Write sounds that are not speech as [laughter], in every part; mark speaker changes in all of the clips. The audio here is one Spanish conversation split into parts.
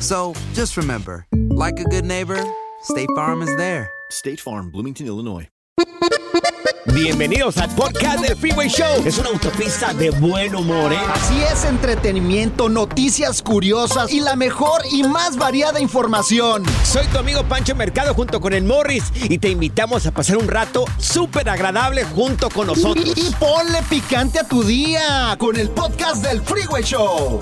Speaker 1: So just remember, like a good neighbor, State Farm is there.
Speaker 2: State Farm, Bloomington, Illinois.
Speaker 3: Bienvenidos al podcast del Freeway Show. Es una autopista de buen humor, ¿eh?
Speaker 4: Así es, entretenimiento, noticias curiosas y la mejor y más variada información.
Speaker 3: Soy tu amigo Pancho Mercado junto con el Morris y te invitamos a pasar un rato súper agradable junto con nosotros.
Speaker 4: Y, y ponle picante a tu día con el podcast del Freeway Show.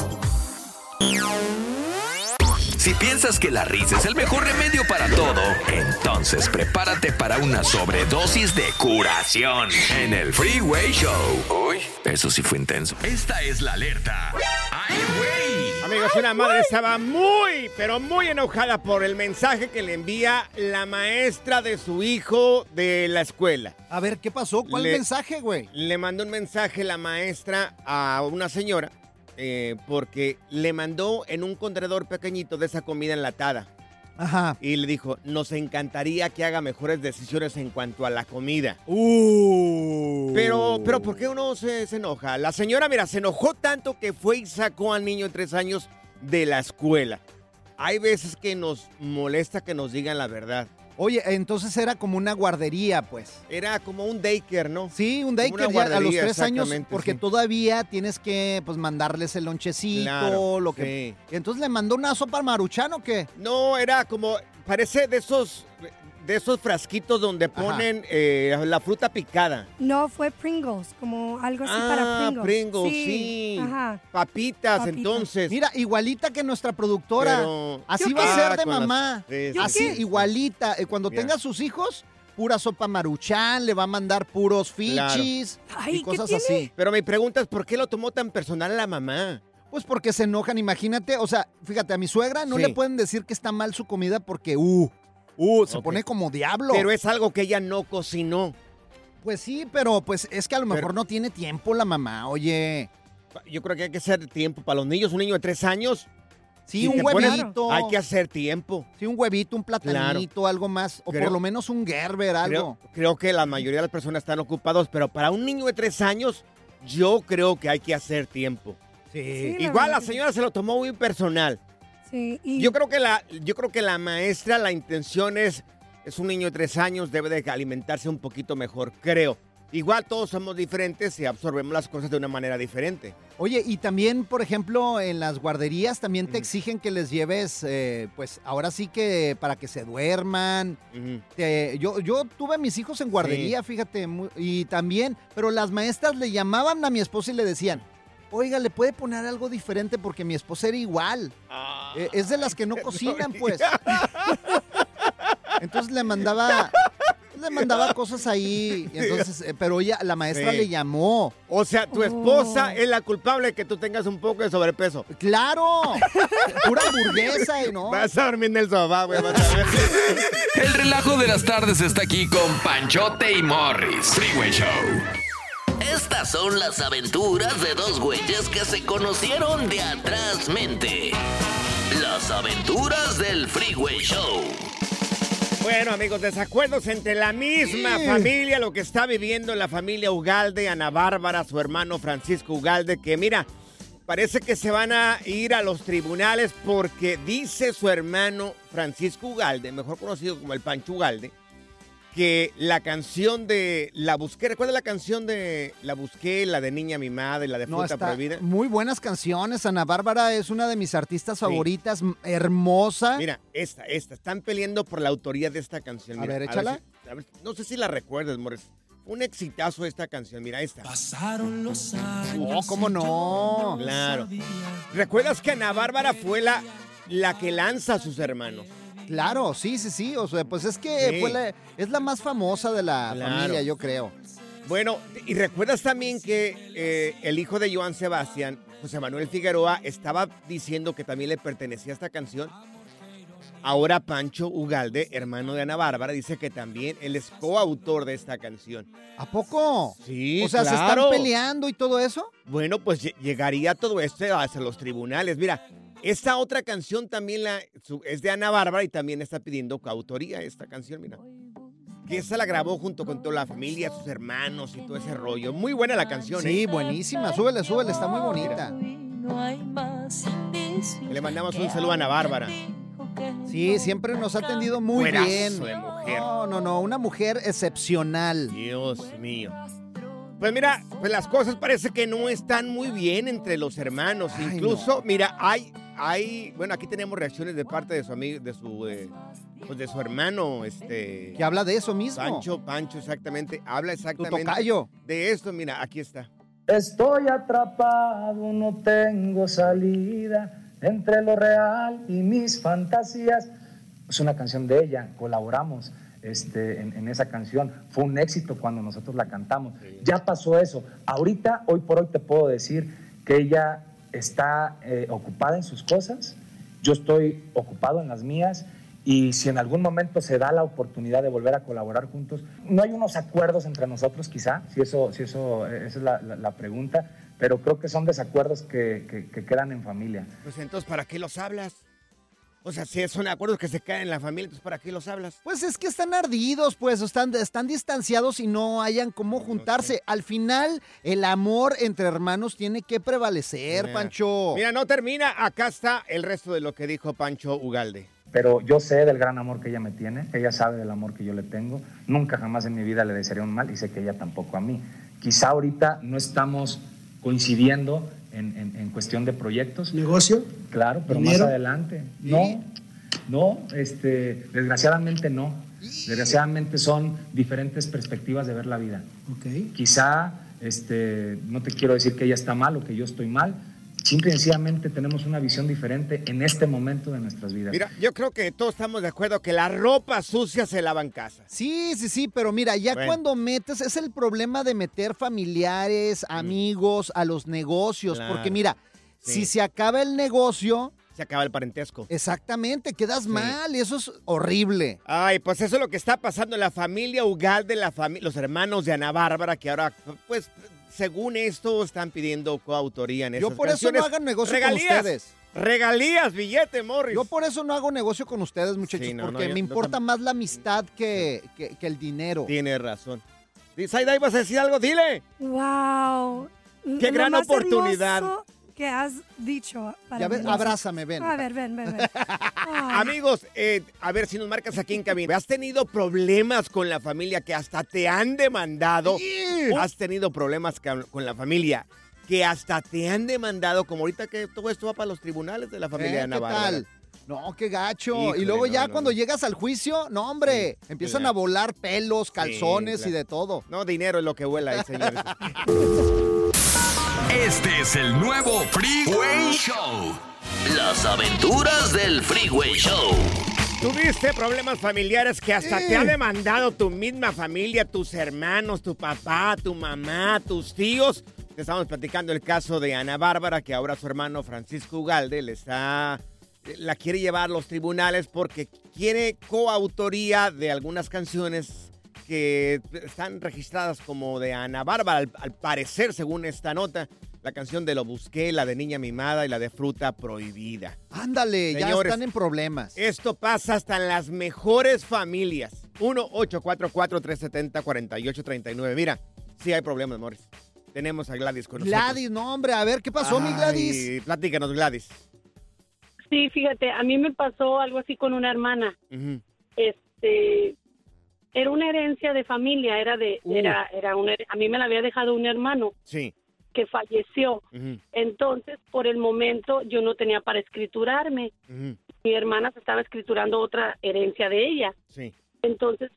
Speaker 5: Si piensas que la risa es el mejor remedio para todo, entonces prepárate para una sobredosis de curación en el Freeway Show. Uy, eso sí fue intenso. Esta es la alerta. ¡Ay, güey!
Speaker 3: Amigos, una madre estaba muy, pero muy enojada por el mensaje que le envía la maestra de su hijo de la escuela.
Speaker 4: A ver, ¿qué pasó? ¿Cuál
Speaker 3: Le-
Speaker 4: mensaje, güey?
Speaker 3: Le mandó un mensaje la maestra a una señora eh, porque le mandó en un contenedor pequeñito de esa comida enlatada.
Speaker 4: Ajá.
Speaker 3: Y le dijo, nos encantaría que haga mejores decisiones en cuanto a la comida.
Speaker 4: Uh.
Speaker 3: Pero, pero ¿por qué uno se, se enoja? La señora, mira, se enojó tanto que fue y sacó al niño de tres años de la escuela. Hay veces que nos molesta que nos digan la verdad.
Speaker 4: Oye, entonces era como una guardería, pues.
Speaker 3: Era como un daycare, ¿no?
Speaker 4: Sí, un daycare ya a los tres años, porque
Speaker 3: sí.
Speaker 4: todavía tienes que pues mandarles el lonchecito,
Speaker 3: Claro,
Speaker 4: lo que. Entonces le mandó una sopa maruchan o qué?
Speaker 3: No, era como, parece de esos, de esos frasquitos donde ponen eh, la fruta picada.
Speaker 6: No, fue Pringles, como algo así para
Speaker 3: Ah,
Speaker 6: Pringles.
Speaker 3: Pringles, sí.
Speaker 6: Ajá.
Speaker 3: Papitas,
Speaker 6: Papitas.
Speaker 3: entonces.
Speaker 4: Mira, igualita que nuestra productora.
Speaker 3: Pero-
Speaker 4: Así
Speaker 3: ¿Yo
Speaker 4: va a
Speaker 3: qué?
Speaker 4: ser de
Speaker 3: con las-
Speaker 4: mamá.
Speaker 3: sí, sí.
Speaker 4: Así, igualita. Eh, Cuando
Speaker 3: Mira.
Speaker 4: tenga sus hijos, pura sopa maruchan, le va a mandar puros
Speaker 3: Claro.
Speaker 4: fichis y cosas así.
Speaker 3: Pero mi pregunta es, ¿por qué lo tomó tan personal la mamá?
Speaker 4: Pues porque se enojan, imagínate. O sea, fíjate, a mi suegra no
Speaker 3: Sí.
Speaker 4: le pueden decir que está mal su comida porque, uh, uh, se pone como diablo.
Speaker 3: Pero es algo que ella no cocinó.
Speaker 4: Pues sí, pero pues es que a lo mejor no tiene tiempo la mamá, oye.
Speaker 3: Yo creo que hay que hacer tiempo para los niños. Un niño de tres años.
Speaker 4: Sí,
Speaker 3: si
Speaker 4: un
Speaker 3: pones-
Speaker 4: huevito.
Speaker 3: hay que hacer tiempo.
Speaker 4: Sí, un huevito, un platanito, algo más. O
Speaker 3: Creo-
Speaker 4: por lo menos un Gerber, algo.
Speaker 3: Creo, creo que la mayoría de las personas están ocupados, pero para un niño de tres años, yo creo que hay que hacer tiempo.
Speaker 4: Sí.
Speaker 6: la
Speaker 3: Igual la
Speaker 6: que
Speaker 3: señora se lo tomó muy personal.
Speaker 6: Sí, y
Speaker 3: Yo creo que la, yo creo que la maestra, la intención es, es un niño de tres años, debe de alimentarse un poquito mejor, creo. Igual todos somos diferentes y absorbemos las cosas de una manera diferente.
Speaker 4: Oye, y también, por ejemplo, en las guarderías también te exigen que les lleves, eh, pues ahora sí que para que se duerman. Te- yo, yo tuve a mis hijos en guardería, fíjate, y también, pero las maestras le llamaban a mi esposa y le decían, oiga, ¿le puede poner algo diferente? Porque mi esposa era igual. Eh, es de las que no [laughs] cocinan, pues. [laughs] Entonces le mandaba, le mandaba cosas ahí, y entonces, eh, pero ella, la maestra
Speaker 3: Sí.
Speaker 4: le llamó.
Speaker 3: O sea, tu esposa es la culpable de que tú tengas un poco de sobrepeso.
Speaker 4: ¡Claro! Pura hamburguesa y no.
Speaker 3: Vas a dormir en el sofá, güey. vas a ver.
Speaker 5: El relajo de las tardes está aquí con Panchote y Morris. Freeway Show. Estas son las aventuras de dos güeyes que se conocieron de atrás mente. Las aventuras del Freeway Show.
Speaker 3: Bueno, amigos, desacuerdos entre la misma
Speaker 4: Sí.
Speaker 3: familia, lo que está viviendo la familia Ugalde, Ana Bárbara, su hermano Francisco Ugalde, que mira, parece que se van a ir a los tribunales porque dice su hermano Francisco Ugalde, mejor conocido como el Pancho Ugalde, que la canción de La Busqué, ¿recuerda la canción de La Busqué, la de Niña Mimada y la de
Speaker 4: No,
Speaker 3: Fruta
Speaker 4: está
Speaker 3: Prohibida?
Speaker 4: muy buenas canciones. Ana Bárbara es una de mis artistas favoritas, hermosa.
Speaker 3: Mira, esta, esta. Están peleando por la autoría de esta canción.
Speaker 4: A
Speaker 3: Mira,
Speaker 4: ver, échala.
Speaker 3: si- a ver, no sé si la recuerdas, Morris. Un exitazo esta canción. Mira, esta.
Speaker 7: Pasaron los años.
Speaker 4: Oh, cómo no.
Speaker 3: Claro. ¿Recuerdas que Ana Bárbara fue la, la que lanza a sus hermanos?
Speaker 4: Claro, sí, sí, sí. O sea, pues es que
Speaker 3: Sí.
Speaker 4: fue la- es la más famosa de la
Speaker 3: Claro.
Speaker 4: familia, yo creo.
Speaker 3: Bueno, y recuerdas también que eh, el hijo de Joan Sebastián, José Manuel Figueroa, estaba diciendo que también le pertenecía esta canción. Ahora Pancho Ugalde, hermano de Ana Bárbara, dice que también él es coautor de esta canción.
Speaker 4: ¿A poco?
Speaker 3: Sí,
Speaker 4: o sea, ¿se están peleando y todo eso?
Speaker 3: Bueno, pues lle- llegaría todo esto hasta los tribunales. Mira, esta otra canción también la, es de Ana Bárbara y también está pidiendo coautoría esta canción, mira. Que esa la grabó junto con toda la familia, sus hermanos y todo ese rollo. Muy buena la canción,
Speaker 4: Sí,
Speaker 3: ¿eh?
Speaker 4: buenísima. Súbele, súbele, está muy bonita.
Speaker 3: Le mandamos un saludo a Ana Bárbara.
Speaker 4: Sí, siempre nos ha atendido muy
Speaker 3: Cuerazo
Speaker 4: bien.
Speaker 3: de mujer.
Speaker 4: No, no, no, una mujer excepcional.
Speaker 3: Dios mío. Pues mira, pues las cosas parece que no están muy bien entre los hermanos.
Speaker 4: Ay,
Speaker 3: Incluso, mira, hay, hay, bueno, aquí tenemos reacciones de parte de su amigo, de su, eh, pues de su hermano, este.
Speaker 4: Que habla de eso mismo.
Speaker 3: Pancho, Pancho, exactamente. Habla exactamente
Speaker 4: tocayo.
Speaker 3: de esto. Mira, aquí está.
Speaker 8: Estoy atrapado, no tengo salida entre lo real y mis fantasías. Es una canción de ella, colaboramos este, en, en esa canción. Fue un éxito cuando nosotros la cantamos. Ya pasó eso. Ahorita, hoy por hoy te puedo decir que ella está eh, ocupada en sus cosas, yo estoy ocupado en las mías. Y si en algún momento se da la oportunidad de volver a colaborar juntos, no hay unos acuerdos entre nosotros quizá, si eso, si eso, eh, esa es la, la- la pregunta, pero creo que son desacuerdos que, que- que quedan en familia.
Speaker 3: Pues entonces, ¿para qué los hablas? O sea, si son acuerdos que se caen en la familia, entonces ¿para qué los hablas?
Speaker 4: Pues es que están ardidos, pues están, están distanciados y no hayan cómo juntarse. Al final, el amor entre hermanos tiene que prevalecer,
Speaker 3: Mira.
Speaker 4: Pancho.
Speaker 3: Mira, no termina. Acá está el resto de lo que dijo Pancho Ugalde.
Speaker 8: Pero yo sé del gran amor que ella me tiene, ella sabe del amor que yo le tengo, nunca jamás en mi vida le desearía un mal y sé que ella tampoco a mí. Quizá ahorita no estamos coincidiendo en, en- en cuestión de proyectos.
Speaker 7: ¿Negocio?
Speaker 8: Claro, pero
Speaker 7: ¿Dinero?
Speaker 8: más adelante. No, no, este, desgraciadamente no. Desgraciadamente son diferentes perspectivas de ver la vida.
Speaker 7: Ok.
Speaker 8: Quizá, este, no te quiero decir que ella está mal o que yo estoy mal, simple y sencillamente tenemos una visión diferente en este momento de nuestras vidas.
Speaker 3: Mira, yo creo que todos estamos de acuerdo que la ropa sucia se lava en casa.
Speaker 4: Sí, sí, sí, pero mira, ya
Speaker 3: Bueno.
Speaker 4: cuando metes, es el problema de meter familiares, amigos a los negocios,
Speaker 3: Claro.
Speaker 4: porque mira,
Speaker 3: Sí.
Speaker 4: si se acaba el negocio,
Speaker 3: Se acaba el parentesco.
Speaker 4: exactamente, quedas mal y eso es horrible.
Speaker 3: Ay, pues eso es lo que está pasando en la familia Ugalde, la fami- los hermanos de Ana Bárbara, que ahora, pues, según esto, están pidiendo coautoría en
Speaker 4: Yo
Speaker 3: esas
Speaker 4: por eso no hagan negocio
Speaker 3: Regalías,
Speaker 4: con ustedes.
Speaker 3: Regalías, billete, Morris.
Speaker 4: Yo por eso no hago negocio con ustedes, muchachos,
Speaker 3: Sí, no, no,
Speaker 4: porque
Speaker 3: yo-
Speaker 4: me
Speaker 3: yo
Speaker 4: importa más la amistad que, que- que el dinero.
Speaker 3: Tienes razón. Saida, ¿ibas a decir algo? Dile.
Speaker 6: Wow.
Speaker 3: Qué gran oportunidad.
Speaker 6: hermoso que has dicho. Para
Speaker 4: ves,
Speaker 6: mí.
Speaker 4: abrázame, ven.
Speaker 6: A ver, ven, ven. [laughs]
Speaker 3: Amigos, eh, a ver si nos marcas aquí en cabina. ¿Has tenido problemas con la familia que hasta te han demandado? ¿Has tenido problemas con la familia que hasta te han demandado? Como ahorita que todo esto va para los tribunales de la familia
Speaker 4: ¿Eh?
Speaker 3: de Ana
Speaker 4: ¿Qué
Speaker 3: Bárbara.
Speaker 4: tal? No, qué gacho.
Speaker 3: Híjole,
Speaker 4: y luego
Speaker 3: no,
Speaker 4: ya
Speaker 3: no,
Speaker 4: cuando
Speaker 3: no.
Speaker 4: llegas al juicio, no, hombre, empiezan
Speaker 3: claro.
Speaker 4: a volar pelos, calzones
Speaker 3: claro.
Speaker 4: y de todo.
Speaker 3: No, dinero es lo que vuela ahí, señores. [laughs]
Speaker 5: Este es el nuevo Freeway Show. Las aventuras del Freeway Show.
Speaker 3: ¿Tuviste problemas familiares que hasta te ha demandado tu misma familia, tus hermanos, tu papá, tu mamá, tus tíos? Te estamos platicando el caso de Ana Bárbara, que ahora su hermano Francisco Ugalde le está, la quiere llevar a los tribunales porque quiere coautoría de algunas canciones que están registradas como de Ana Bárbara, al, al parecer, según esta nota. La canción de Lo Busqué, la de Niña Mimada y la de Fruta Prohibida.
Speaker 4: Ándale, ya están en problemas.
Speaker 3: Esto pasa hasta en las mejores familias. 1-844-370-4839. Mira, sí hay problemas, Morris. Tenemos a Gladys con nosotros.
Speaker 4: Gladys, no, hombre, a ver, ¿qué pasó, mi Gladys?
Speaker 3: Platícanos, Gladys.
Speaker 9: Sí, fíjate, a mí me pasó algo así con una hermana. Este, era una herencia de familia, era de,
Speaker 3: Uh.
Speaker 9: era, era una, a mí me la había dejado un hermano
Speaker 3: Sí.
Speaker 9: que falleció. Entonces, por el momento, yo no tenía para escriturarme. Mi hermana se estaba escriturando otra herencia de ella.
Speaker 3: Sí.
Speaker 9: Entonces,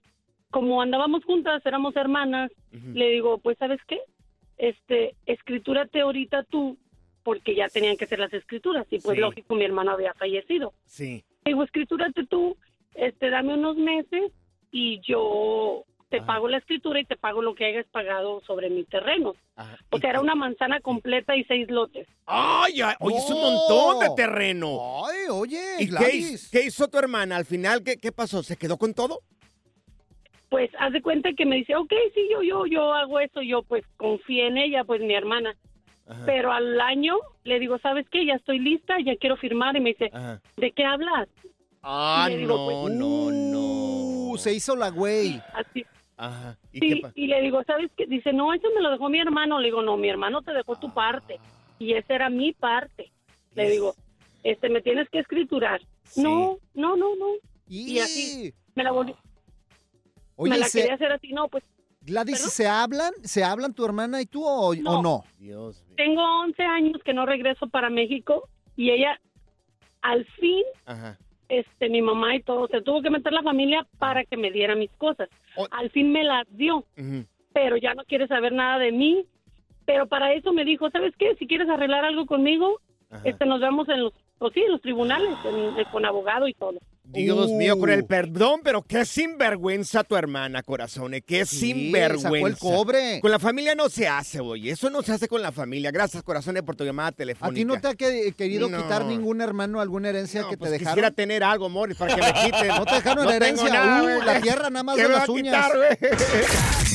Speaker 9: como andábamos juntas, éramos hermanas, le digo, pues, ¿sabes qué? Este, escritúrate ahorita tú, porque ya tenían que ser las escrituras. Y pues,
Speaker 3: Sí.
Speaker 9: lógico, mi hermano había fallecido.
Speaker 3: Sí.
Speaker 9: Digo, escritúrate tú, este, dame unos meses y yo te
Speaker 3: Ah.
Speaker 9: pago la escritura y te pago lo que hayas pagado sobre mi terreno.
Speaker 3: Ajá.
Speaker 9: O
Speaker 3: ¿Y
Speaker 9: sea, era una manzana completa y seis lotes.
Speaker 3: ¡Ay! ay, Oye, es un montón de terreno.
Speaker 4: Ay, oye,
Speaker 3: ¿Y qué,
Speaker 4: Gladys.
Speaker 3: hiz- qué hizo tu hermana? Al final, ¿qué, qué pasó? ¿Se quedó con todo?
Speaker 9: Pues haz de cuenta que me dice, ok, sí, yo, yo, yo hago eso, yo pues confié en ella, pues mi hermana.
Speaker 3: Ajá.
Speaker 9: Pero al año le digo, ¿sabes qué? Ya estoy lista, ya quiero firmar. Y me dice,
Speaker 3: Ajá.
Speaker 9: ¿de qué hablas?
Speaker 3: Ah,
Speaker 9: le digo,
Speaker 3: no,
Speaker 9: pues,
Speaker 3: no, no.
Speaker 4: Uh, se hizo la güey.
Speaker 9: Así.
Speaker 3: Ajá. ¿Y
Speaker 9: Sí,
Speaker 3: qué
Speaker 9: y le digo, ¿sabes qué? Dice, no, eso me lo dejó mi hermano. Le digo, no, mi hermano te dejó tu parte. Y esa era mi parte. Le digo, este, me tienes que escriturar.
Speaker 3: Sí.
Speaker 9: No, no, no, no.
Speaker 4: Y,
Speaker 9: Y así. Me la volví,
Speaker 4: Oye,
Speaker 9: me la
Speaker 4: se-
Speaker 9: quería hacer así. No, pues
Speaker 4: Gladys,
Speaker 9: ¿Perdón?
Speaker 4: ¿se hablan? ¿Se hablan tu hermana y tú o o no?
Speaker 9: No.
Speaker 3: Dios mío.
Speaker 9: tengo 11 años que no regreso para México. Y ella, al fin,
Speaker 3: Ajá.
Speaker 9: este, mi mamá y todo, se tuvo que meter la familia para que me diera mis cosas.
Speaker 3: O-
Speaker 9: Al fin me las dio. Pero ya no quiere saber nada de mí. Pero para eso me dijo, ¿sabes qué? Si quieres arreglar algo conmigo,
Speaker 3: Ajá.
Speaker 9: este, nos vemos en los, pues sí, en los tribunales, en- en- con abogado y todo.
Speaker 3: Dios mío, con el
Speaker 4: Uh.
Speaker 3: perdón, pero qué sinvergüenza tu hermana, corazones. Qué
Speaker 4: Sí,
Speaker 3: sinvergüenza.
Speaker 4: sacó el cobre.
Speaker 3: Con la familia no se hace, oye. Eso no se hace con la familia. Gracias, corazones, por tu llamada
Speaker 4: ¿A
Speaker 3: telefónica.
Speaker 4: ti no te ha que- querido
Speaker 3: No.
Speaker 4: quitar ningún hermano alguna herencia
Speaker 3: No,
Speaker 4: que
Speaker 3: pues
Speaker 4: te
Speaker 3: Quisiera
Speaker 4: dejaron?
Speaker 3: tener algo, Morris, para que me quiten. [laughs]
Speaker 4: No te dejaron
Speaker 3: No
Speaker 4: herencia.
Speaker 3: nada,
Speaker 4: Uh, la tierra nada más
Speaker 3: ¿Qué
Speaker 4: de las
Speaker 3: a
Speaker 4: uñas.
Speaker 3: quitar? [laughs]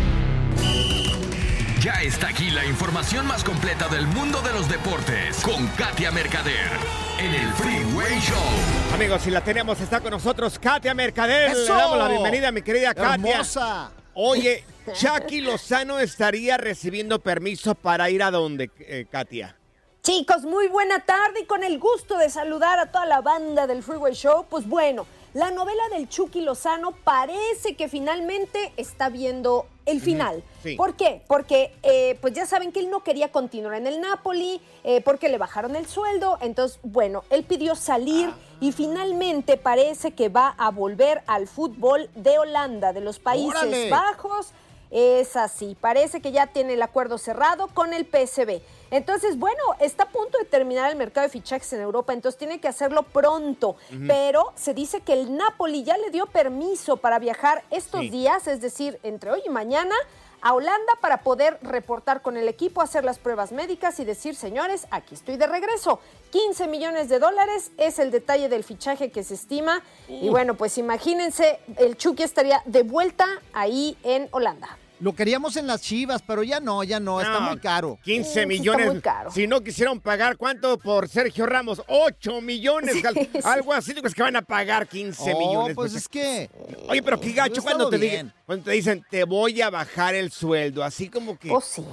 Speaker 5: Ya está aquí la información más completa del mundo de los deportes con Katia Mercader en el Freeway Show.
Speaker 3: Amigos, si la tenemos, está con nosotros Katia Mercader.
Speaker 4: ¡Eso!
Speaker 3: Le damos la bienvenida, mi querida Katia.
Speaker 4: Hermosa.
Speaker 3: Oye, Chucky Lozano estaría recibiendo permiso para ir a dónde, eh, Katia.
Speaker 10: Chicos, muy buena tarde y con el gusto de saludar a toda la banda del Freeway Show. Pues bueno, la novela del Chucky Lozano parece que finalmente está viendo el final.
Speaker 11: sí.
Speaker 10: ¿Por qué? Porque eh, pues ya saben que él no quería continuar en el Napoli, eh, porque le bajaron el sueldo. Entonces, bueno, él pidió salir y finalmente parece que va a volver al fútbol de Holanda, de los Países
Speaker 11: ¡Órale!
Speaker 10: Bajos. Es así, parece que ya tiene el acuerdo cerrado con el PSB. Entonces, bueno, está a punto de terminar el mercado de fichajes en Europa, entonces tiene que hacerlo pronto. Pero se dice que el Napoli ya le dio permiso para viajar estos
Speaker 11: Sí.
Speaker 10: días, es decir, entre hoy y mañana, a Holanda para poder reportar con el equipo, hacer las pruebas médicas y decir, señores, aquí estoy de regreso. 15 millones de dólares es el detalle del fichaje que se estima. Y bueno, pues imagínense, el Chucky estaría de vuelta ahí en Holanda.
Speaker 4: Lo queríamos en las chivas, pero ya no, ya no, está muy caro.
Speaker 3: 15 millones. Si no quisieron pagar, ¿cuánto por Sergio Ramos? 8 millones. al-
Speaker 4: Sí, sí.
Speaker 3: Algo así, es que van a pagar 15
Speaker 4: Oh,
Speaker 3: millones.
Speaker 4: pues es que.
Speaker 3: Oye, pero qué gacho cuando te, digan, cuando te dicen, te voy a bajar el sueldo. Así como que.
Speaker 10: Oh, sí.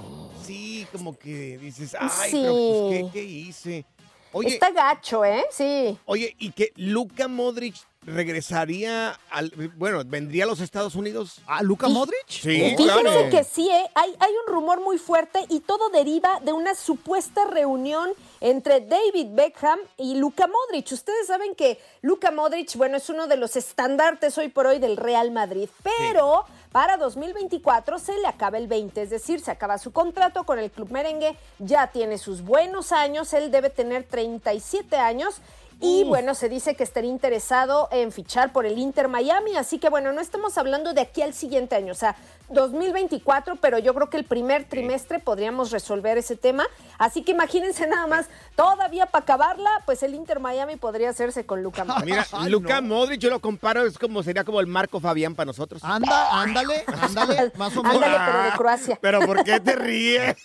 Speaker 3: Sí, como que dices, ay,
Speaker 10: Sí.
Speaker 3: pero pues, ¿qué, qué hice? Oye,
Speaker 10: Está gacho, ¿eh? Sí.
Speaker 3: Oye, y que Luka Modric regresaría al. Bueno, vendría a los Estados Unidos.
Speaker 4: ¿A Luka Modric?
Speaker 3: Sí,
Speaker 10: Fíjense
Speaker 3: claro.
Speaker 10: que sí, ¿eh? hay, hay un rumor muy fuerte y todo deriva de una supuesta reunión entre David Beckham y Luka Modric. Ustedes saben que Luka Modric, bueno, es uno de los estandartes hoy por hoy del Real Madrid, pero para 2024 se le acaba el 20, es decir, se acaba su contrato con el club merengue, ya tiene sus buenos años, él debe tener 37 años. Y bueno, se dice que estaría interesado en fichar por el Inter Miami, así que bueno, no estamos hablando de aquí al siguiente año, o sea, 2024, pero yo creo que el primer trimestre podríamos resolver ese tema. Así que imagínense nada más, todavía para acabarla, pues el Inter Miami podría hacerse con Luca [laughs] Modric.
Speaker 3: Mira, Luka Modric, yo lo comparo, es como sería como el Marco Fabián para nosotros.
Speaker 4: Anda, ándale, ándale, [laughs] más o menos.
Speaker 10: Ándale, pero de Croacia. [laughs]
Speaker 3: Pero ¿por qué te ríes?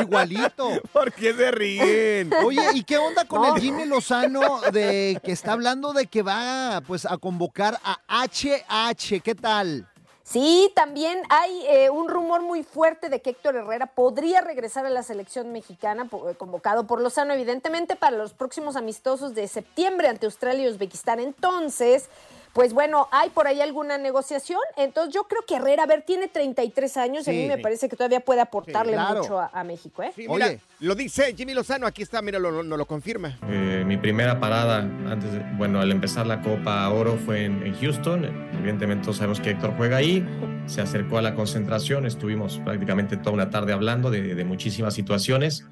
Speaker 4: Igualito.
Speaker 3: ¿Por qué se ríen?
Speaker 4: Oye, ¿y qué onda con el Jimmy Lozano de que está hablando de que va pues a convocar a HH? ¿Qué tal?
Speaker 10: Sí, también hay eh, un rumor muy fuerte de que Héctor Herrera podría regresar a la selección mexicana, eh, convocado por Lozano, evidentemente, para los próximos amistosos de septiembre ante Australia y Uzbekistán. Entonces, pues bueno, hay por ahí alguna negociación. Entonces, yo creo que Herrera, a ver, tiene 33 años y a
Speaker 3: Sí.
Speaker 10: mí me parece que todavía puede aportarle
Speaker 3: Sí, claro.
Speaker 10: mucho a, a México, ¿eh?
Speaker 3: Sí, mira, lo dice Jimmy Lozano, aquí está, mira, lo, lo, lo confirma.
Speaker 12: Eh, mi primera parada, antes de- bueno, al empezar la Copa Oro fue en, en Houston. Evidentemente todos sabemos que Héctor juega ahí. Se acercó a la concentración, estuvimos prácticamente toda una tarde hablando de, de muchísimas situaciones.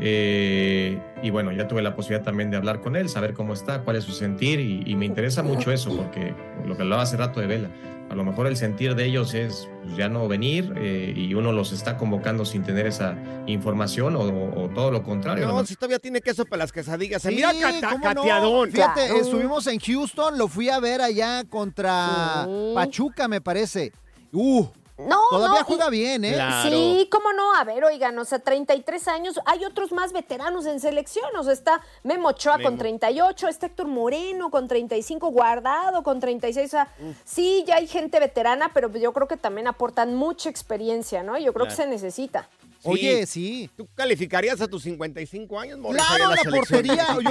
Speaker 12: Eh, y bueno, ya tuve la posibilidad también de hablar con él, saber cómo está, cuál es su sentir y, y me interesa mucho eso, porque lo que hablaba hace rato de Vela, a lo mejor el sentir de ellos es pues, ya no venir eh, y uno los está convocando sin tener esa información o, o todo lo contrario.
Speaker 3: No,
Speaker 12: ¿no?
Speaker 3: si todavía tiene queso para las quesadillas.
Speaker 4: Sí,
Speaker 3: mira, cata-
Speaker 4: ¿cómo no?
Speaker 3: cateadón.
Speaker 4: Fíjate, estuvimos en Houston, lo fui a ver allá contra Pachuca, me parece. Uh,
Speaker 10: No,
Speaker 4: todavía
Speaker 10: no,
Speaker 4: juega
Speaker 10: y-
Speaker 4: bien, ¿eh?
Speaker 10: Sí, cómo no. A ver, oigan, o sea, 33 años. Hay otros más veteranos en selección. O sea, está Memo Ochoa con
Speaker 11: Memo.
Speaker 10: 38, está Héctor Moreno con 35, Guardado con 36. O sea, sí, ya hay gente veterana, pero yo creo que también aportan mucha experiencia, ¿no? Yo creo que se necesita.
Speaker 4: Oye, sí.
Speaker 3: ¿Tú calificarías a tus 55 años, Morris,
Speaker 4: Claro, la, portería, [laughs]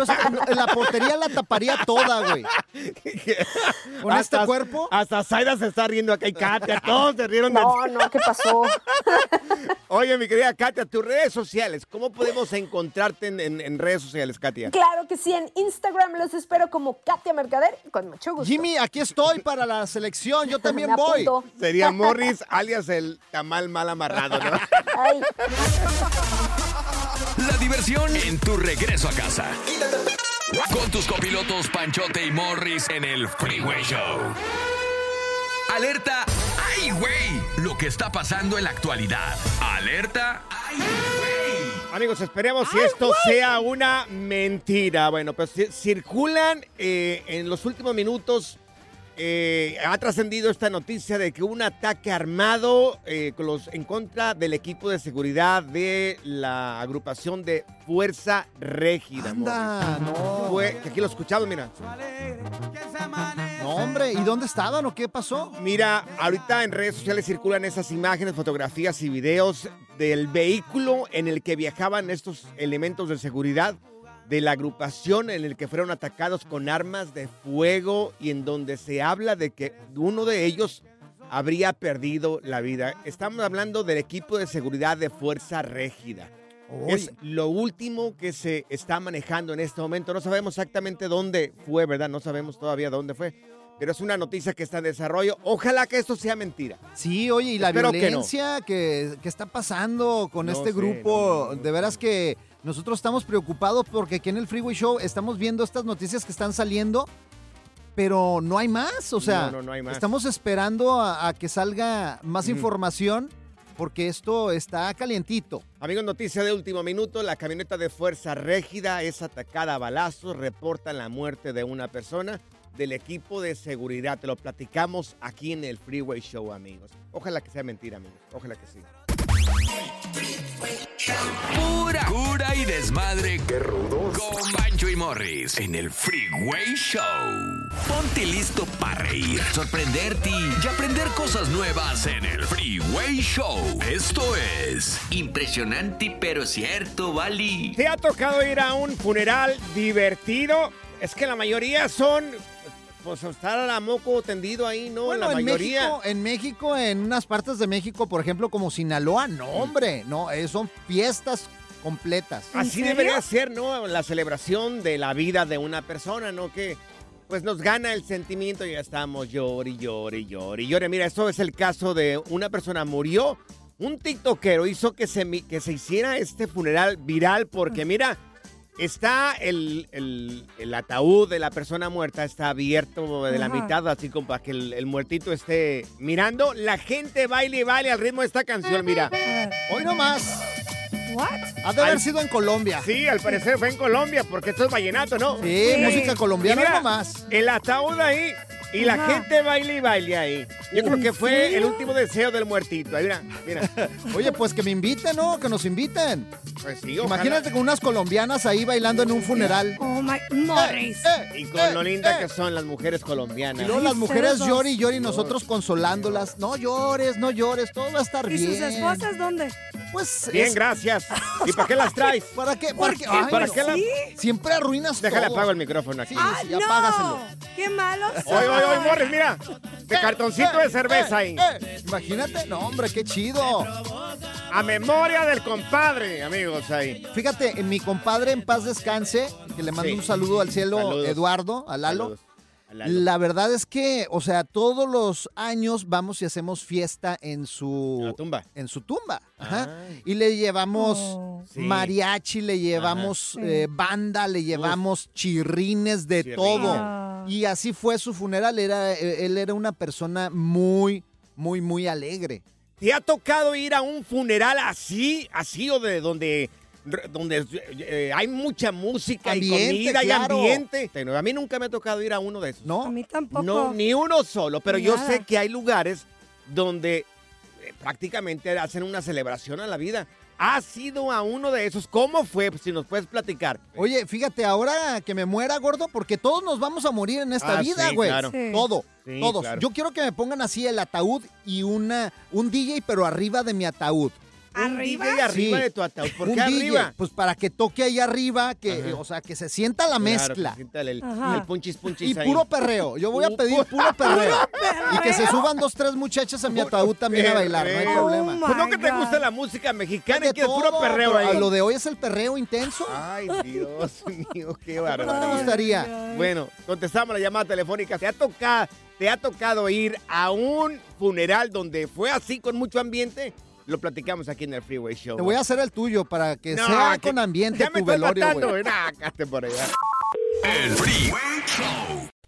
Speaker 4: yo la portería la taparía toda, güey. [laughs] Con este
Speaker 3: Hasta-
Speaker 4: cuerpo.
Speaker 3: Hasta Zaida se está riendo acá y Katia, todos se rieron de
Speaker 10: No, no, ¿qué pasó? [laughs]
Speaker 3: Oye, mi querida Katia, tus redes sociales, ¿cómo podemos encontrarte en, en- en redes sociales, Katia?
Speaker 10: Claro que sí, en Instagram los espero como Katia Mercader, con mucho gusto.
Speaker 4: Jimmy, aquí estoy para la selección, yo también voy.
Speaker 3: Sería Morris, alias el tamal mal amarrado, ¿no?
Speaker 10: Ay.
Speaker 5: La diversión en tu regreso a casa. Con tus copilotos Panchote y Morris en el Freeway Show. Alerta, ¡ay, güey! Lo que está pasando en la actualidad. Alerta, ¡ay, güey!
Speaker 3: Amigos, esperemos si esto sea una mentira. Bueno, pues ci- circulan eh, en los últimos minutos. Eh, ha trascendido esta noticia de que un ataque armado eh, con los, en contra del equipo de seguridad de la agrupación de Fuerza Régida.
Speaker 4: Anda,
Speaker 3: Morris.
Speaker 4: no.
Speaker 3: Fue, que aquí lo escuchamos, mira.
Speaker 4: No, hombre, ¿y dónde estaban o qué pasó?
Speaker 3: Mira, ahorita en redes sociales circulan esas imágenes, fotografías y videos del vehículo en el que viajaban estos elementos de seguridad de la agrupación en el que fueron atacados con armas de fuego y en donde se habla de que uno de ellos habría perdido la vida. Estamos hablando del equipo de seguridad de Fuerza Régida. Es lo último que se está manejando en este momento. No sabemos exactamente dónde fue, ¿verdad? No sabemos todavía dónde fue. pero es una noticia que está en desarrollo. Ojalá que esto sea mentira.
Speaker 4: Sí, oye, y la
Speaker 3: Espero que no.
Speaker 4: violencia que, que está pasando con
Speaker 3: No
Speaker 4: este
Speaker 3: sé,
Speaker 4: grupo,
Speaker 3: no.
Speaker 4: de veras que nosotros estamos preocupados porque aquí en el Freeway Show estamos viendo estas noticias que están saliendo, pero no hay más, o sea,
Speaker 3: No, no, no hay más.
Speaker 4: estamos esperando a, a que salga más información porque esto está calientito.
Speaker 3: Amigos, noticia de último minuto. La camioneta de Fuerza Régida es atacada a balazos. Reportan la muerte de una persona del equipo de seguridad. Te lo platicamos aquí en el Freeway Show, amigos. Ojalá que sea mentira, amigos. Ojalá que sí.
Speaker 5: Pura cura y desmadre. Qué rudos. Con Bancho y Morris en el Freeway Show. Ponte listo para reír, sorprenderte y aprender cosas nuevas en el Freeway Show. Esto es impresionante pero cierto, Bali.
Speaker 3: ¿Te ha tocado ir a un funeral divertido? Es que la mayoría son, pues, estar a la moco tendido ahí, ¿no?
Speaker 4: Bueno,
Speaker 3: la
Speaker 4: en
Speaker 3: mayoría.
Speaker 4: México, en México, en unas partes de México, por ejemplo, como Sinaloa, no, hombre, no, eh, son fiestas completas.
Speaker 3: Así debería ser, ¿no? La celebración de la vida de una persona, ¿no? Que pues nos gana el sentimiento y ya estamos llori, llori, llori, llori. Mira, esto es el caso de una persona murió, un tiktokero hizo que se, mi- que se hiciera este funeral viral porque mira, está el, el- el ataúd de la persona muerta, está abierto de la
Speaker 6: Ajá.
Speaker 3: mitad, así como para que el, el muertito esté mirando. La gente baile y baile al ritmo de esta canción, mira.
Speaker 4: Hoy nomás.
Speaker 6: What?
Speaker 4: Ha de haber
Speaker 3: Al-
Speaker 4: sido en Colombia.
Speaker 3: Sí, al parecer fue en Colombia, porque esto es vallenato, ¿no?
Speaker 4: Sí, música colombiana
Speaker 3: Y mira,
Speaker 4: nomás.
Speaker 3: El ataúd ahí y la gente baila y baile ahí. Yo creo que fue
Speaker 6: serio?
Speaker 3: el último deseo del muertito. Ahí, mira, mira. [laughs]
Speaker 4: Oye, pues que me inviten, ¿no? Que nos inviten.
Speaker 3: Pues sí, ojalá.
Speaker 4: Imagínate con unas colombianas ahí bailando en un funeral.
Speaker 6: Oh my, Morris.
Speaker 4: Eh,
Speaker 3: Y con lo linda que son las mujeres colombianas.
Speaker 4: Y luego las mujeres llori y llori y nosotros consolándolas. No llores, no llores, todo va a estar
Speaker 6: ¿Y
Speaker 4: bien.
Speaker 6: sus esposas dónde?
Speaker 4: Pues
Speaker 3: Bien,
Speaker 4: es-
Speaker 3: gracias. [laughs] ¿Y para qué las traes?
Speaker 4: ¿Para qué?
Speaker 6: ¿Por
Speaker 4: ¿Para qué? Ay,
Speaker 3: ¿Para qué la-
Speaker 6: ¿Sí?
Speaker 4: Siempre arruinas
Speaker 3: Déjale
Speaker 4: todo.
Speaker 3: apago el micrófono aquí.
Speaker 4: Sí,
Speaker 6: ¡Ah,
Speaker 4: sí,
Speaker 6: no!
Speaker 4: apágaselo.
Speaker 6: ¡Qué malo
Speaker 3: Oye, oye, oye, Morris, mira. De cartoncito de cerveza ahí.
Speaker 4: eh, imagínate, no, hombre, qué chido.
Speaker 3: A memoria del compadre, amigos, ahí.
Speaker 4: Fíjate, en mi compadre en paz descanse, que le mando
Speaker 3: Sí.
Speaker 4: un saludo al cielo,
Speaker 3: Saludos.
Speaker 4: Eduardo, a Lalo.
Speaker 3: Saludos. Lalo.
Speaker 4: La verdad es que, o sea, todos los años vamos y hacemos fiesta en su
Speaker 3: la tumba.
Speaker 4: en su tumba. Ajá. Y le llevamos
Speaker 6: Oh.
Speaker 3: Sí.
Speaker 4: mariachi, le llevamos eh, banda, le llevamos chirrines de todo.
Speaker 6: Ah.
Speaker 4: Y así fue su funeral. Era, eh, él era una persona muy, muy, muy alegre.
Speaker 3: ¿Te ha tocado ir a un funeral así, así o de donde, donde eh, hay mucha música
Speaker 4: Ambiente,
Speaker 3: y comida
Speaker 4: claro.
Speaker 3: y ambiente? Pero A mí nunca me ha tocado ir a uno de esos.
Speaker 6: A
Speaker 4: ¿No?
Speaker 6: mí tampoco.
Speaker 3: No, ni uno solo, pero yo
Speaker 6: Nada.
Speaker 3: sé que hay lugares donde eh, prácticamente hacen una celebración a la vida. ¿Has ido a uno de esos? ¿Cómo fue? Si nos puedes platicar.
Speaker 4: Oye, fíjate, ahora que me muera, gordo, porque todos nos vamos a morir en esta
Speaker 3: Ah,
Speaker 4: vida,
Speaker 3: sí,
Speaker 4: güey.
Speaker 3: claro.
Speaker 6: Sí.
Speaker 4: Todo,
Speaker 3: Sí,
Speaker 4: todos.
Speaker 3: claro.
Speaker 4: Yo quiero que me pongan así el ataúd y una un DJ, pero arriba de mi ataúd.
Speaker 3: Un
Speaker 6: ¿Arriba?
Speaker 3: DJ arriba
Speaker 4: Sí.
Speaker 3: de tu ataúd. ¿Por
Speaker 4: un
Speaker 3: qué
Speaker 4: DJ,
Speaker 3: arriba?
Speaker 4: Pues para que toque ahí arriba, que,
Speaker 3: Ajá.
Speaker 4: o sea, que se sienta la
Speaker 3: Claro,
Speaker 4: mezcla.
Speaker 3: que sienta el, el punchis punchis
Speaker 4: Y
Speaker 3: ahí.
Speaker 4: puro perreo. Yo voy a pedir
Speaker 3: pu- [laughs]
Speaker 4: puro perreo. Y que se suban dos, tres muchachas a mi ataúd también a bailar, no hay
Speaker 3: Perreo.
Speaker 4: problema.
Speaker 6: Oh,
Speaker 3: Pues no que te gusta la música mexicana y que es puro perreo ahí.
Speaker 4: Lo de hoy es el perreo intenso.
Speaker 3: Ay, Dios [laughs] mío, qué
Speaker 4: ¿Qué te
Speaker 3: barbaridad.
Speaker 4: gustaría?
Speaker 3: Bueno, contestamos la llamada telefónica. ¿Te ha tocado, te ha tocado ir a un funeral donde fue así con mucho ambiente? Lo platicamos aquí en el Freeway Show.
Speaker 4: Te voy a hacer el tuyo para que
Speaker 3: No,
Speaker 4: sea
Speaker 3: que-
Speaker 4: con ambiente
Speaker 3: Ya me
Speaker 4: tu
Speaker 3: estoy
Speaker 4: velorio, güey.
Speaker 3: cállate por allá.
Speaker 5: El Freeway Show.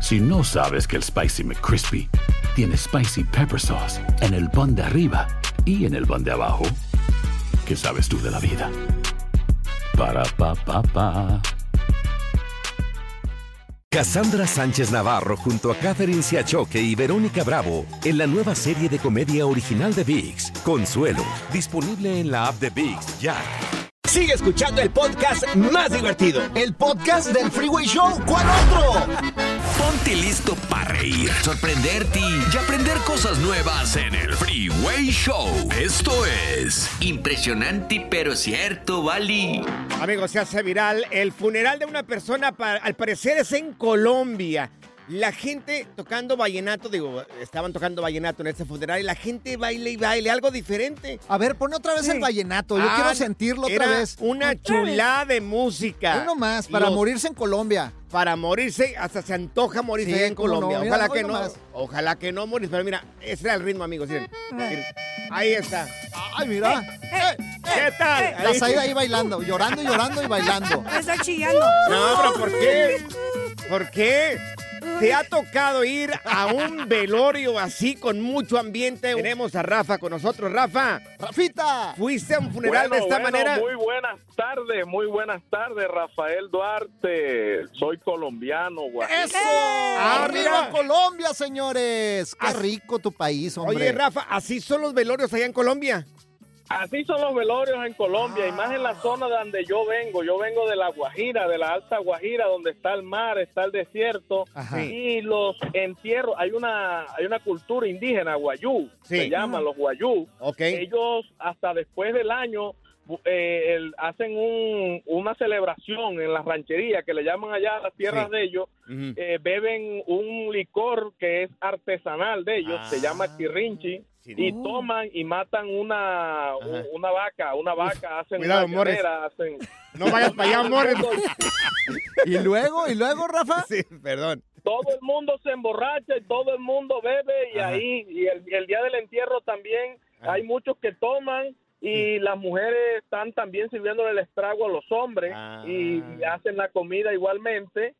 Speaker 13: Si no sabes que el Spicy McCrispy tiene Spicy Pepper Sauce en el pan de arriba y en el pan de abajo, ¿qué sabes tú de la vida? Para, pa, pa, pa.
Speaker 11: Cassandra Sánchez Navarro junto a Catherine Siachoque y Verónica Bravo en la nueva serie de comedia original de VIX, Consuelo, disponible en la app de VIX ya.
Speaker 3: Sigue escuchando el podcast más divertido.
Speaker 4: El podcast del Freeway Show. ¿Cuál otro?
Speaker 5: Listo para reír, sorprenderte y aprender cosas nuevas en el Freeway Show. Esto es impresionante pero cierto, Bali.
Speaker 3: Amigos, se hace viral. El funeral de una persona, al parecer, es en Colombia. La gente tocando vallenato, digo, estaban tocando vallenato en este funeral y la gente baile y baile, algo diferente.
Speaker 4: A ver, pon otra vez el vallenato. Yo
Speaker 3: Ah,
Speaker 4: quiero sentirlo otra
Speaker 3: era
Speaker 4: vez.
Speaker 3: Una chulada de música.
Speaker 4: Uno más, para
Speaker 3: Los-
Speaker 4: morirse en Colombia.
Speaker 3: Para morirse, hasta se antoja morirse
Speaker 4: Sí,
Speaker 3: allá en
Speaker 4: no,
Speaker 3: Colombia.
Speaker 4: mira,
Speaker 3: ojalá que no.
Speaker 4: nomás.
Speaker 3: Ojalá que no morir. Pero mira, ese era el ritmo, amigos. miren. Miren. Ahí está.
Speaker 4: Ay, mira.
Speaker 3: ¿Qué tal?
Speaker 4: La Saida ahí bailando, llorando, llorando y bailando.
Speaker 6: Está chillando.
Speaker 3: No, pero ¿por qué? ¿Por qué? ¿Te ha tocado ir a un velorio así con mucho ambiente? Tenemos a Rafa con nosotros. Rafa.
Speaker 4: Rafita.
Speaker 3: ¿Fuiste a un funeral de esta
Speaker 14: bueno,
Speaker 3: manera?
Speaker 14: Muy buenas tardes, muy buenas tardes, Rafael Duarte. Soy colombiano, guajiro.
Speaker 4: ¡Eso!
Speaker 3: Ah,
Speaker 4: ¡Arriba
Speaker 3: mira.
Speaker 4: Colombia, señores! ¡Qué rico tu país, hombre!
Speaker 3: Oye, Rafa, ¿así son los velorios allá en Colombia?
Speaker 14: Así son los velorios en Colombia, y más en la zona de donde yo vengo. Yo vengo de la Guajira, de la Alta Guajira, donde está el mar, está el desierto.
Speaker 3: Ajá.
Speaker 14: Y los entierros, hay una hay una cultura indígena, guayú,
Speaker 3: Sí.
Speaker 14: se llaman los guayú.
Speaker 3: Ok.
Speaker 14: Ellos hasta después del año eh, el- hacen un- una celebración en la ranchería que le llaman allá a las tierras
Speaker 3: Sí.
Speaker 14: de ellos. Eh, beben un licor que es artesanal de ellos, se
Speaker 3: Ah.
Speaker 14: llama kirrinchi.
Speaker 3: Sí.
Speaker 14: Y toman y matan una, un- una vaca, una vaca, hacen
Speaker 3: Cuidado,
Speaker 14: una
Speaker 3: Morris.
Speaker 14: llanera, hacen...
Speaker 3: No vayas para allá, amor. [laughs]
Speaker 4: ¿Y luego? ¿Y luego, Rafa? [laughs]
Speaker 3: Sí, perdón.
Speaker 14: Todo el mundo se emborracha y todo el mundo bebe y
Speaker 3: Ajá.
Speaker 14: ahí, y el, día del entierro también
Speaker 3: Ajá.
Speaker 14: hay muchos que toman y las mujeres están también sirviéndole el estrago a los hombres
Speaker 3: Ah.
Speaker 14: y hacen la comida igualmente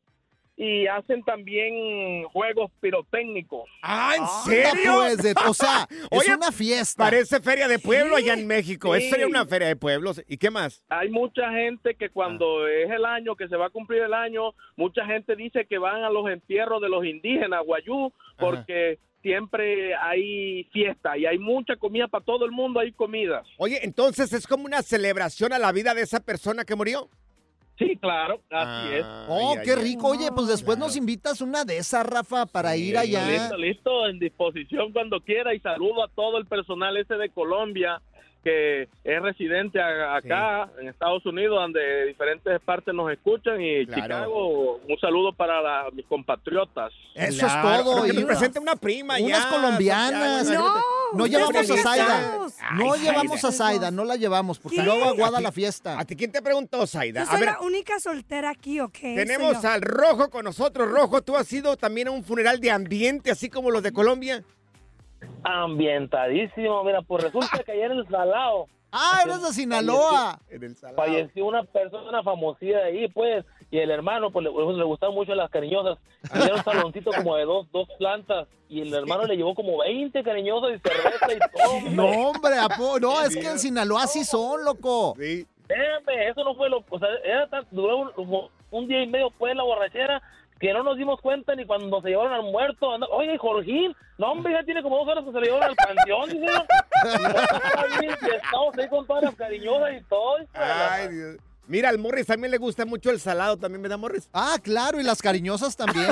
Speaker 14: y hacen también juegos pirotécnicos.
Speaker 3: Ah, ¿en serio?
Speaker 4: pues, de- o sea, [laughs]
Speaker 3: Oye,
Speaker 4: es una fiesta.
Speaker 3: Parece feria de pueblo allá en México.
Speaker 14: Sí.
Speaker 3: Sería una feria de pueblos. ¿Y qué más?
Speaker 14: Hay mucha gente que cuando es el año, que se va a cumplir el año, mucha gente dice que van a los entierros de los indígenas, guayú, porque siempre hay fiesta y hay mucha comida para todo el mundo, hay comidas.
Speaker 3: Oye, entonces es como una celebración a la vida de esa persona que murió.
Speaker 14: Sí, claro, así es.
Speaker 4: Oh,
Speaker 3: Ay,
Speaker 4: qué
Speaker 3: ay,
Speaker 4: rico. Oye, pues después nos invitas una de esas, Rafa, para ir allá.
Speaker 14: Listo, listo, en disposición cuando quiera y saludo a todo el personal ese de Colombia que es residente a- acá en Estados Unidos, donde de diferentes partes nos escuchan y
Speaker 3: Claro.
Speaker 14: Chicago, un saludo para la- mis compatriotas.
Speaker 4: Eso es
Speaker 3: Claro,
Speaker 4: todo.
Speaker 3: pero que
Speaker 4: y
Speaker 3: nos
Speaker 4: una-
Speaker 3: presente una prima
Speaker 4: Unas
Speaker 3: ya,
Speaker 4: colombianas. No
Speaker 6: ustedes
Speaker 4: llevamos a Zaida. No
Speaker 3: Ay,
Speaker 4: llevamos
Speaker 3: Zaida.
Speaker 4: a Zaida, no la llevamos, porque luego aguada
Speaker 3: ¿A
Speaker 4: la fiesta.
Speaker 3: ¿A ti quién te preguntó, Zaida?
Speaker 6: Yo
Speaker 3: A
Speaker 6: soy
Speaker 3: ver,
Speaker 6: la única soltera aquí, ¿ok?
Speaker 3: tenemos al Rojo con nosotros. Rojo, ¿tú has ido también a un funeral de ambiente, así como los de Colombia?
Speaker 15: Ambientadísimo, mira, pues resulta que ayer en el Salado
Speaker 4: Ah, eres de Sinaloa.
Speaker 3: En el salado.
Speaker 15: falleció una persona famosilla de ahí, pues, y el hermano, pues, le, pues, le gustaban mucho las cariñosas. Y era un saloncito como de dos, dos plantas, y el hermano le llevó como 20 cariñosas y cerveza y todo. hombre. [laughs]
Speaker 4: No, hombre, no, es que en Sinaloa sí son, loco.
Speaker 3: Sí.
Speaker 15: Espérame, eso no fue lo... O sea, era tan, duró un, un día y medio pues la borrachera que no nos dimos cuenta ni cuando se llevaron al muerto. Oye, Jorgín, no, hombre, ya tiene como dos horas que se le llevaron al panteón, dice. [laughs] Y estamos ahí con todas las cariñosas y todo.
Speaker 3: Ay, Dios. Mira, al Morris también le gusta mucho el salado, también me da Morris.
Speaker 4: Ah, claro, y las cariñosas también.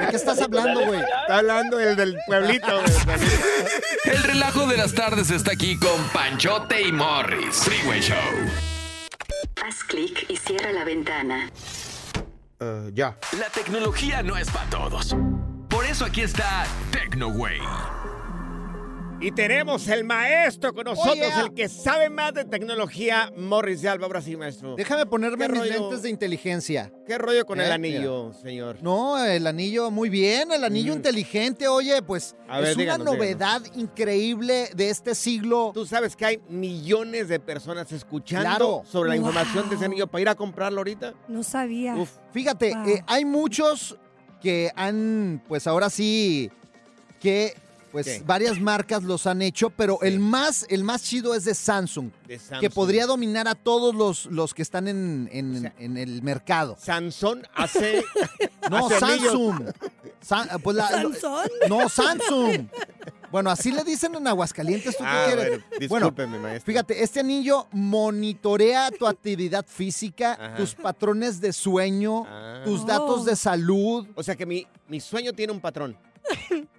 Speaker 4: ¿De qué estás [laughs] hablando, güey?
Speaker 3: Está hablando el del pueblito. güey. [laughs]
Speaker 5: El relajo de las tardes está aquí con Panchote y Morris. Freeway Show.
Speaker 16: Haz clic y cierra la ventana.
Speaker 3: Ya.
Speaker 5: La tecnología no es para todos. Por eso aquí está TecnoWay.
Speaker 3: Y tenemos el maestro con nosotros,
Speaker 4: Oye.
Speaker 3: el que sabe más de tecnología, Morris de Alba. Ahora sí, maestro.
Speaker 4: Déjame ponerme
Speaker 3: ¿Qué
Speaker 4: mis
Speaker 3: rollo?
Speaker 4: lentes de inteligencia.
Speaker 3: ¿Qué rollo con el
Speaker 4: Eh,
Speaker 3: anillo, señor?
Speaker 4: No, el anillo, muy bien, el anillo inteligente, oye, pues
Speaker 3: A ver,
Speaker 4: es una
Speaker 3: díganos,
Speaker 4: novedad increíble de este siglo.
Speaker 3: Tú sabes que hay millones de personas escuchando
Speaker 4: Claro.
Speaker 3: sobre la
Speaker 6: Wow.
Speaker 3: información de ese anillo para ir a comprarlo ahorita.
Speaker 6: No sabía.
Speaker 3: Uf.
Speaker 4: Fíjate,
Speaker 6: Wow.
Speaker 4: eh, hay muchos que han, pues ahora sí, que pues
Speaker 3: ¿Qué?
Speaker 4: varias marcas los han hecho, pero el más, el más chido es de Samsung,
Speaker 3: De Samsung.
Speaker 4: que podría dominar a todos los, los que están en, en-
Speaker 3: O sea,
Speaker 4: en el mercado.
Speaker 3: Sansón hace. [laughs]
Speaker 4: No,
Speaker 3: hace.
Speaker 4: Samsung. Sa- pues la-
Speaker 6: ¿Sansón?
Speaker 4: No, Samsung. Bueno, así le dicen en Aguascalientes, ¿tú qué
Speaker 3: Ah,
Speaker 4: quieres?
Speaker 3: bueno, discúlpeme, maestro.
Speaker 4: fíjate, este anillo monitorea tu [laughs] actividad física,
Speaker 3: Ajá.
Speaker 4: tus patrones de sueño,
Speaker 3: Ah.
Speaker 4: tus datos de salud.
Speaker 3: O sea que mi, mi sueño tiene un patrón. [laughs]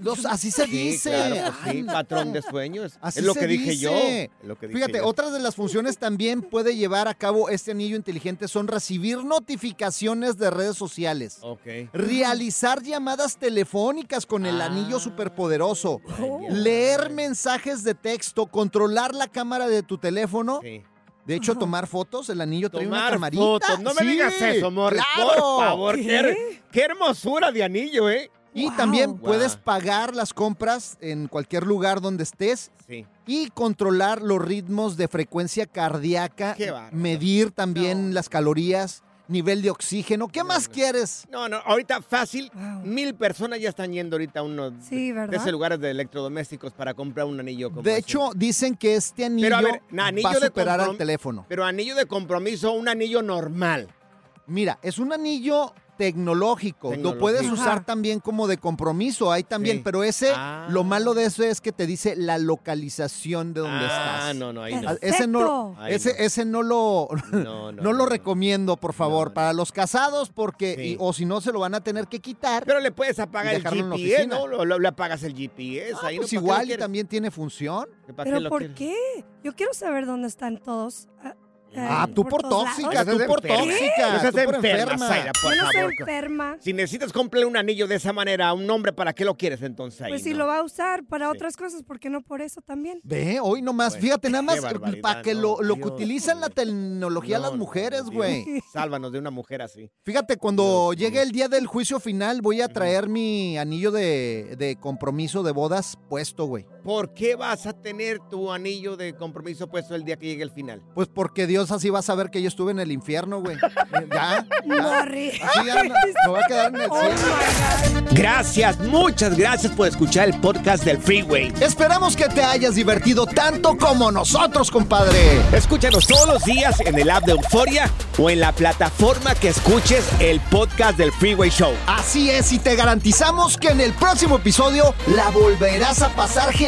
Speaker 4: Los, así se
Speaker 3: Sí,
Speaker 4: dice.
Speaker 3: claro, pues sí, patrón de sueños.
Speaker 4: Así
Speaker 3: es lo
Speaker 4: se
Speaker 3: que dije
Speaker 4: dice.
Speaker 3: yo. es lo que dije
Speaker 4: Fíjate,
Speaker 3: yo.
Speaker 4: otras de las funciones también puede llevar a cabo este anillo inteligente son recibir notificaciones de redes sociales.
Speaker 3: Ok.
Speaker 4: Realizar llamadas telefónicas con el
Speaker 3: Ah.
Speaker 4: anillo superpoderoso. Leer mensajes de texto, controlar la cámara de tu teléfono. De hecho, tomar fotos, el anillo trae una
Speaker 3: Tomar
Speaker 4: camarita.
Speaker 3: fotos. No me
Speaker 4: Sí,
Speaker 3: digas eso, Morris.
Speaker 4: claro.
Speaker 3: Por favor. Qué hermosura de anillo, ¿eh?
Speaker 4: Y también
Speaker 3: Wow.
Speaker 4: puedes pagar las compras en cualquier lugar donde estés.
Speaker 3: Sí.
Speaker 4: Y controlar los ritmos de frecuencia cardíaca,
Speaker 3: Qué
Speaker 4: medir también las calorías, nivel de oxígeno. ¿Qué más quieres?
Speaker 3: No, no, ahorita fácil, mil personas ya están yendo ahorita a uno
Speaker 6: Sí,
Speaker 3: de esos lugares de electrodomésticos para comprar un anillo como
Speaker 4: De
Speaker 3: ese.
Speaker 4: hecho, dicen que este anillo,
Speaker 3: Pero a ver, anillo
Speaker 4: va a
Speaker 3: de
Speaker 4: superar al teléfono.
Speaker 3: Pero anillo de compromiso, un anillo normal.
Speaker 4: Mira, es un anillo tecnológico. Lo puedes usar
Speaker 3: Ajá.
Speaker 4: también como de compromiso. Hay también,
Speaker 3: Sí.
Speaker 4: pero ese,
Speaker 3: Ah.
Speaker 4: lo malo de eso es que te dice la localización de donde
Speaker 3: Ah,
Speaker 4: estás.
Speaker 3: no, no, ahí no.
Speaker 4: Ah, Ese no,
Speaker 3: Ahí
Speaker 4: ese, ese no lo,
Speaker 3: No, [laughs]
Speaker 4: no, lo recomiendo, por favor, para los casados, porque, y- o si no, se lo van a tener que quitar.
Speaker 3: Pero le puedes apagar el GPS. ¿no? Lo- lo- le apagas el GPS.
Speaker 4: Ah,
Speaker 3: ahí, ¿no?
Speaker 4: pues
Speaker 3: ¿Para qué lo
Speaker 4: igual y también tiene función.
Speaker 3: ¿Para qué
Speaker 6: ¿Pero por
Speaker 3: quieres?
Speaker 6: qué? Yo quiero saber dónde están todos. Ah,
Speaker 4: tú por
Speaker 6: todos
Speaker 4: tóxica, tú por
Speaker 3: enferma.
Speaker 4: tóxica,
Speaker 3: No seas
Speaker 4: tú por
Speaker 3: enferma,
Speaker 4: enferma.
Speaker 3: Zaira, por
Speaker 6: Yo no soy
Speaker 3: favor.
Speaker 6: enferma.
Speaker 3: Si necesitas comprar un anillo de esa manera a un hombre, ¿para qué lo quieres entonces ahí?
Speaker 6: Pues si
Speaker 3: no?
Speaker 6: lo va a usar para otras cosas, ¿por qué no por eso también?
Speaker 4: Ve, hoy nomás,
Speaker 3: Bueno,
Speaker 4: fíjate, nada más para que
Speaker 3: no,
Speaker 4: lo, lo que
Speaker 3: Dios
Speaker 4: utilizan la tecnología
Speaker 3: No,
Speaker 4: las mujeres, güey.
Speaker 3: Sálvanos de una mujer así.
Speaker 4: Fíjate, cuando llegue el día del juicio final, voy a traer mi anillo de, de compromiso de bodas puesto, güey.
Speaker 3: ¿Por qué vas a tener tu anillo de compromiso puesto el día que llegue el final?
Speaker 4: Pues porque Dios así va a saber que yo estuve en el infierno, güey. [laughs] Ya, ya. Así ya, no- [laughs] me voy a quedar en el
Speaker 6: Oh
Speaker 4: cielo.
Speaker 3: Gracias, muchas gracias por escuchar el podcast del Freeway.
Speaker 4: Esperamos que te hayas divertido tanto como nosotros, compadre.
Speaker 3: Escúchanos todos los días en el app de Euforia o en la plataforma que escuches el podcast del Freeway Show.
Speaker 4: Así es, y te garantizamos que en el próximo episodio la volverás a pasar